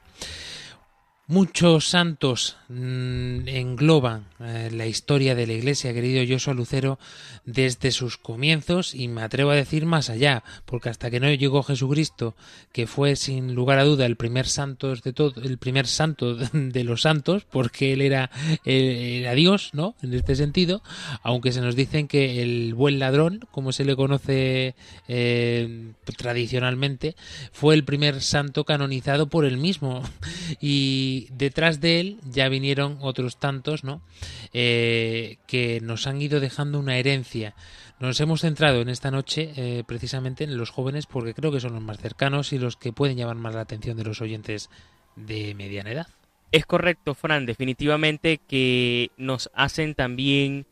[SPEAKER 2] Muchos santos mm, engloban eh, la historia de la Iglesia, querido Joshua Lucero, desde sus comienzos y me atrevo a decir más allá, porque hasta que no llegó Jesucristo, que fue sin lugar a duda el primer santo de todo, el primer santo de los santos, porque él era, eh, era Dios, ¿no? En este sentido, aunque se nos dicen que el buen ladrón, como se le conoce eh, tradicionalmente, fue el primer santo canonizado por él mismo y detrás de él ya vinieron otros tantos, ¿no? Eh, que nos han ido dejando una herencia. Nos hemos centrado en esta noche eh, precisamente en los jóvenes porque creo que son los más cercanos y los que pueden llamar más la atención de los oyentes de mediana edad.
[SPEAKER 4] Es correcto, Fran, definitivamente que nos hacen también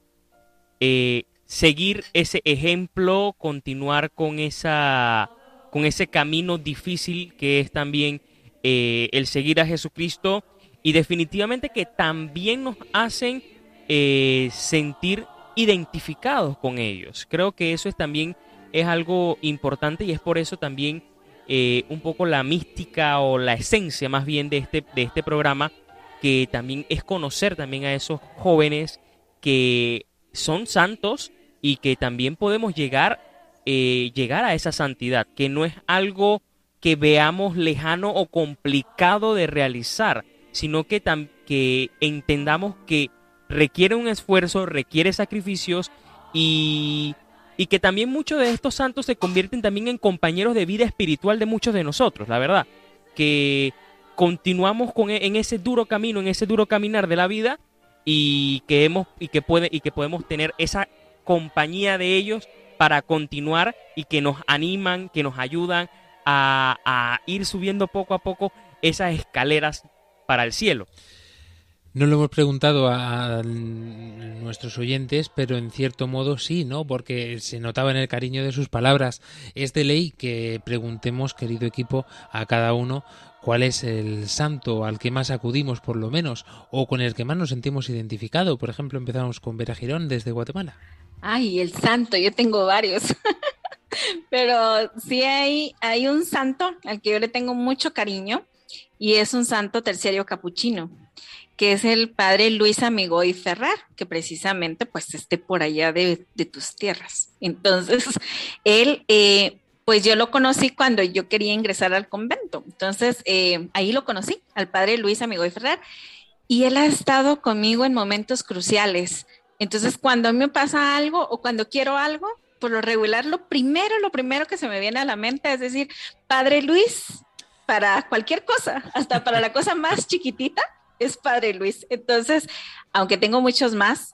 [SPEAKER 4] eh, seguir ese ejemplo, continuar con esa con ese camino difícil que es también eh, el seguir a Jesucristo y definitivamente que también nos hacen eh, sentir identificados con ellos. Creo que eso es también es algo importante y es por eso también eh, un poco la mística o la esencia más bien de este, de este programa, que también es conocer también a esos jóvenes que son santos y que también podemos llegar, llegar a esa santidad, que no es algo que veamos lejano o complicado de realizar, sino que, que entendamos que requiere un esfuerzo, requiere sacrificios y, y que también muchos de estos santos se convierten también en compañeros de vida espiritual de muchos de nosotros, la verdad, que continuamos con, e, en ese duro camino, en ese duro caminar de la vida y que, hemos, y que, puede, y que podemos tener esa compañía de ellos para continuar y que nos animan, que nos ayudan a, ir subiendo poco a poco esas escaleras para el cielo.
[SPEAKER 2] No lo hemos preguntado a nuestros oyentes, pero en cierto modo sí, ¿no? Porque se notaba en el cariño de sus palabras. Es de ley que preguntemos, querido equipo, a cada uno cuál es el santo al que más acudimos, por lo menos, o con el que más nos sentimos identificados. Por ejemplo, empezamos con Vera Girón desde Guatemala.
[SPEAKER 3] Ay, el santo, yo tengo varios. Pero sí hay, hay un santo al que yo le tengo mucho cariño y es un santo terciario capuchino, que es el padre Luis Amigoy Ferrar, que precisamente pues esté por allá de, tus tierras. Entonces, él, eh, pues yo lo conocí cuando yo quería ingresar al convento. Entonces, eh, ahí lo conocí, al padre Luis Amigoy Ferrar. y él ha estado conmigo en momentos cruciales. Entonces, cuando me pasa algo o cuando quiero algo, por lo regular, lo primero, lo primero que se me viene a la mente es decir, Padre Luis, para cualquier cosa, hasta para la cosa más chiquitita, es Padre Luis. Entonces, aunque tengo muchos más,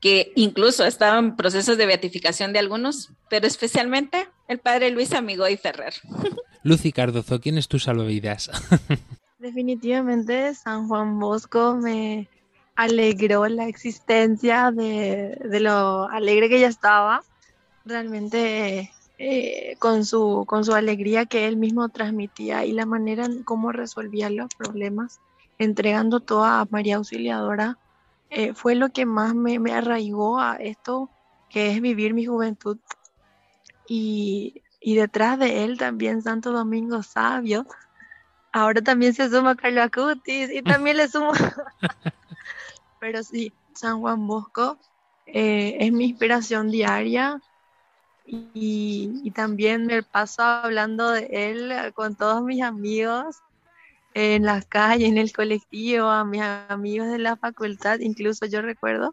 [SPEAKER 3] que incluso estaban en procesos de beatificación de algunos, pero especialmente el Padre Luis Amigo y Ferrer.
[SPEAKER 2] Lucy Cardozo, ¿quién es tu salvavidas?
[SPEAKER 5] Definitivamente San Juan Bosco me alegró la existencia de, de lo alegre que ya estaba. Realmente eh, con, su, con su alegría que él mismo transmitía y la manera en cómo resolvía los problemas, entregando todo a María Auxiliadora, eh, fue lo que más me, me, arraigó a esto que es vivir mi juventud. Y, y detrás de él también Santo Domingo Sabio. Ahora también se suma Carlos Acutis y también le sumo. Pero sí, San Juan Bosco eh, es mi inspiración diaria y, también me paso hablando de él con todos mis amigos en las calles, en el colectivo, a mis amigos de la facultad. Incluso yo recuerdo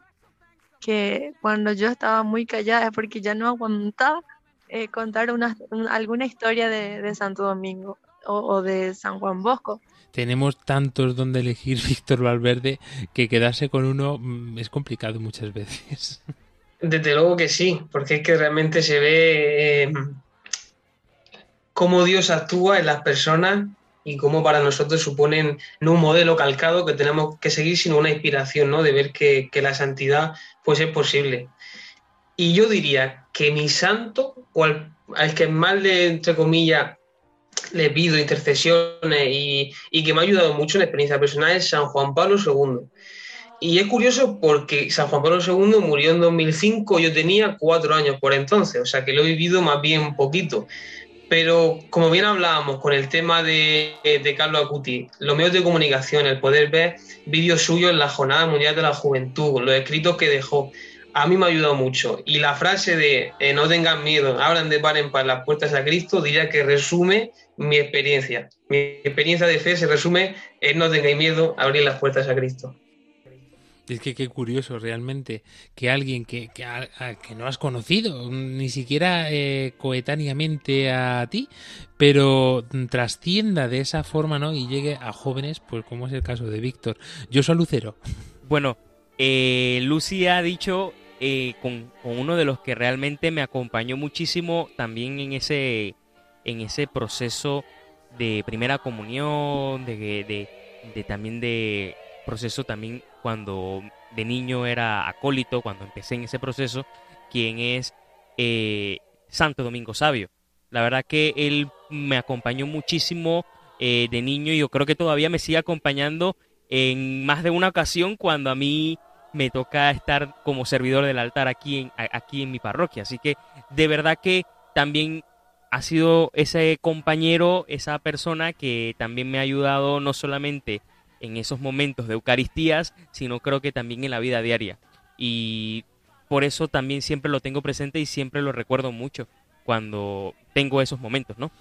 [SPEAKER 5] que cuando yo estaba muy callada porque ya no aguantaba eh, contar una, alguna historia de, Santo Domingo o, o, de San Juan Bosco.
[SPEAKER 2] Tenemos tantos donde elegir Víctor Valverde que quedarse con uno mm, es complicado muchas veces.
[SPEAKER 6] Desde luego que sí, porque es que realmente se ve eh, cómo Dios actúa en las personas y cómo para nosotros suponen no un modelo calcado que tenemos que seguir, sino una inspiración, ¿no? De ver que, la santidad pues es posible. Y yo diría que mi santo, o al, que más le, entre comillas, le pido intercesiones y, y, que me ha ayudado mucho en la experiencia personal es San Juan Pablo II. Y es curioso porque San Juan Pablo II murió en 2005, yo tenía cuatro años por entonces, o sea que lo he vivido más bien poquito. Pero como bien hablábamos con el tema de, de Carlos Acuti, los medios de comunicación, el poder ver vídeos suyos en la Jornada Mundial de la Juventud, los escritos que dejó, a mí me ha ayudado mucho. Y la frase de eh, no tengan miedo, abran de par en par las puertas a Cristo, diría que resume mi experiencia. Mi experiencia de fe se resume en no tengáis miedo, abrir las puertas a Cristo.
[SPEAKER 2] Es que qué curioso realmente que alguien que, que, no has conocido, ni siquiera eh, coetáneamente a ti, pero trascienda de esa forma, ¿no? Y llegue a jóvenes, pues como es el caso de Víctor. Yo soy Lucero.
[SPEAKER 4] Bueno, eh, Lucy ha dicho eh, con, uno de los que realmente me acompañó muchísimo también en ese, en ese proceso de primera comunión, de, de, de también de proceso también cuando de niño era acólito, cuando empecé en ese proceso, quien es eh, Santo Domingo Sabio. La verdad que él me acompañó muchísimo eh, de niño y yo creo que todavía me sigue acompañando en más de una ocasión cuando a mí me toca estar como servidor del altar aquí en, aquí en mi parroquia. Así que de verdad que también ha sido ese compañero, esa persona que también me ha ayudado no solamente en esos momentos de Eucaristías, sino creo que también en la vida diaria. Y por eso también siempre lo tengo presente y siempre lo recuerdo mucho cuando tengo esos momentos, ¿no?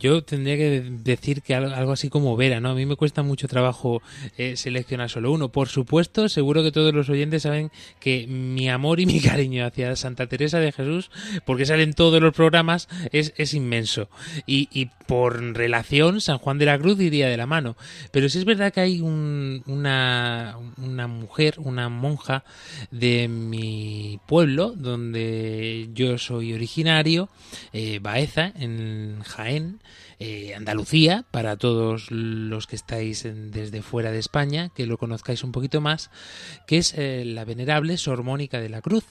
[SPEAKER 2] Yo tendría que decir que algo así como Vera, ¿no? A mí me cuesta mucho trabajo eh, seleccionar solo uno. Por supuesto, seguro que todos los oyentes saben que mi amor y mi cariño hacia Santa Teresa de Jesús, porque salen todos los programas, es, es inmenso. Y, y, por relación, San Juan de la Cruz iría de la mano. Pero sí es verdad que hay un, una, una mujer, una monja de mi pueblo, donde yo soy originario, eh, Baeza, en Jaén, eh, Andalucía, para todos los que estáis desde fuera de España, que lo conozcáis un poquito más, que es eh, la venerable Sor Mónica de la Cruz.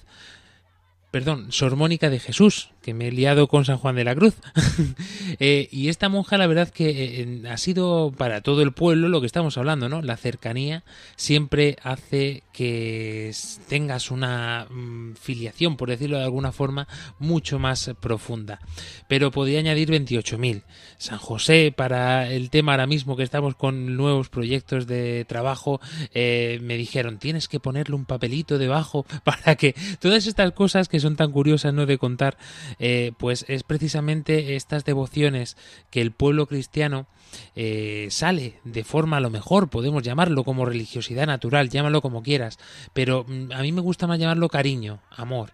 [SPEAKER 2] Perdón, Sor Mónica de Jesús, que me he liado con San Juan de la Cruz. Eh, y esta monja, la verdad que ha sido para todo el pueblo lo que estamos hablando, ¿no? La cercanía siempre hace que tengas una mm, filiación, por decirlo de alguna forma, mucho más profunda. Pero podría añadir 28.000. San José, para el tema ahora mismo que estamos con nuevos proyectos de trabajo, eh, me dijeron, tienes que ponerle un papelito debajo para que todas estas cosas que son tan curiosas no de contar, eh, pues es precisamente estas devociones que el pueblo cristiano eh, sale de forma a lo mejor, podemos llamarlo como religiosidad natural, llámalo como quieras, pero mm, a mí me gusta más llamarlo cariño, amor.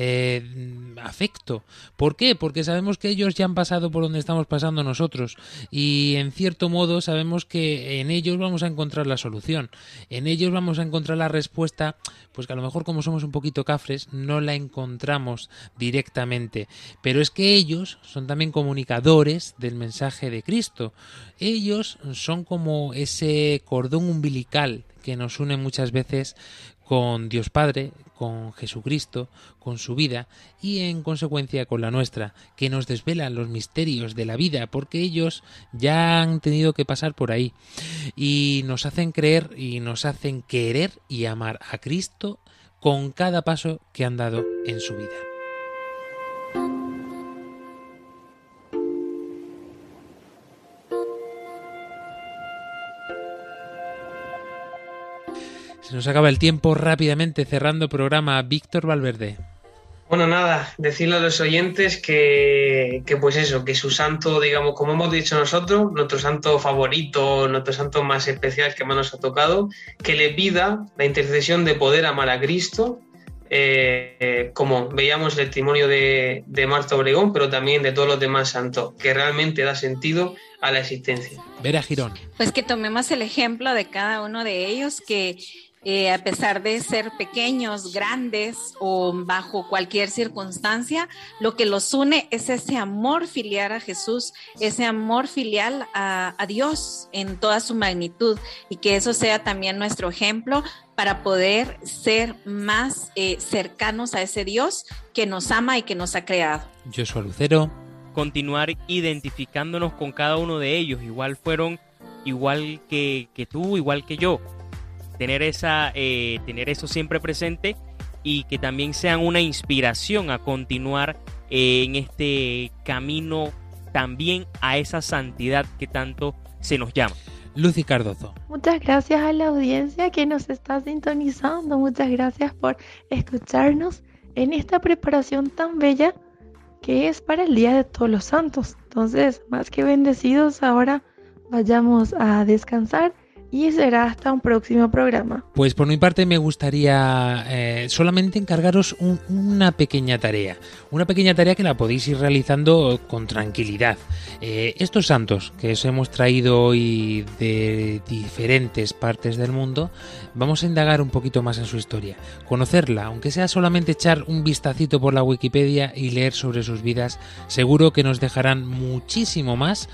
[SPEAKER 2] Eh, afecto. ¿Por qué? Porque sabemos que ellos ya han pasado por donde estamos pasando nosotros y en cierto modo sabemos que en ellos vamos a encontrar la solución. En ellos vamos a encontrar la respuesta, pues que a lo mejor como somos un poquito cafres no la encontramos directamente. Pero es que ellos son también comunicadores del mensaje de Cristo. Ellos son como ese cordón umbilical que nos une muchas veces con Dios Padre, con Jesucristo, con su vida y en consecuencia con la nuestra, que nos desvelan los misterios de la vida, porque ellos ya han tenido que pasar por ahí y nos hacen creer y nos hacen querer y amar a Cristo con cada paso que han dado en su vida. Se nos acaba el tiempo rápidamente cerrando programa. Víctor Valverde.
[SPEAKER 6] Bueno, nada, decirle a los oyentes que, que, pues eso, que su santo, digamos, como hemos dicho nosotros, nuestro santo favorito, nuestro santo más especial que más nos ha tocado, que le pida la intercesión de poder amar a Cristo, eh, eh, como veíamos el testimonio de, de Marta Obregón, pero también de todos los demás santos, que realmente da sentido a la existencia.
[SPEAKER 2] Vera Girón.
[SPEAKER 3] Pues que tomemos el ejemplo de cada uno de ellos, que eh, a pesar de ser pequeños, grandes o bajo cualquier circunstancia, lo que los une es ese amor filial a Jesús, ese amor filial a, a Dios en toda su magnitud y que eso sea también nuestro ejemplo para poder ser más eh, cercanos a ese Dios que nos ama y que nos ha creado.
[SPEAKER 2] Joshua Lucero.
[SPEAKER 4] Continuar identificándonos con cada uno de ellos, igual fueron igual que, que tú, igual que yo tener, esa, eh, tener eso siempre presente y que también sean una inspiración a continuar eh, en este camino también a esa santidad que tanto se nos llama.
[SPEAKER 2] Lucy Cardozo.
[SPEAKER 5] Muchas gracias a la audiencia que nos está sintonizando. Muchas gracias por escucharnos en esta preparación tan bella que es para el Día de Todos los Santos. Entonces, más que bendecidos, ahora vayamos a descansar y será hasta un próximo programa.
[SPEAKER 2] Pues por mi parte me gustaría eh, solamente encargaros un, una pequeña tarea, una pequeña tarea que la podéis ir realizando con tranquilidad. Eh, estos santos que os hemos traído hoy de diferentes partes del mundo, vamos a indagar un poquito más en su historia, conocerla, aunque sea solamente echar un vistacito por la Wikipedia y leer sobre sus vidas, seguro que nos dejarán muchísimo más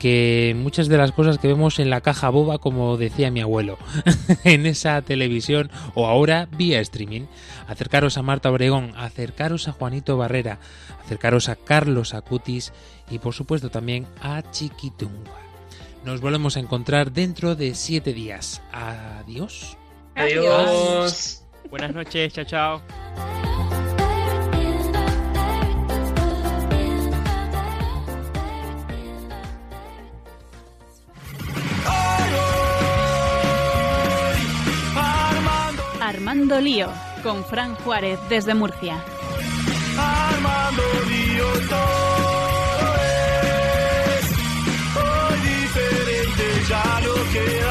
[SPEAKER 2] que muchas de las cosas que vemos en la caja boba, como decía mi abuelo, en esa televisión o ahora vía streaming. Acercaros a Marta Obregón, acercaros a Juanito Barrera, acercaros a Carlos Acutis y por supuesto también a Chiquitunga. Nos volvemos a encontrar dentro de siete días. Adiós.
[SPEAKER 6] Adiós.
[SPEAKER 4] Buenas noches, chao, chao.
[SPEAKER 12] Armando Lío con Fran Juárez desde Murcia.
[SPEAKER 1] Armando Lío todo es hoy diferente ya lo queda.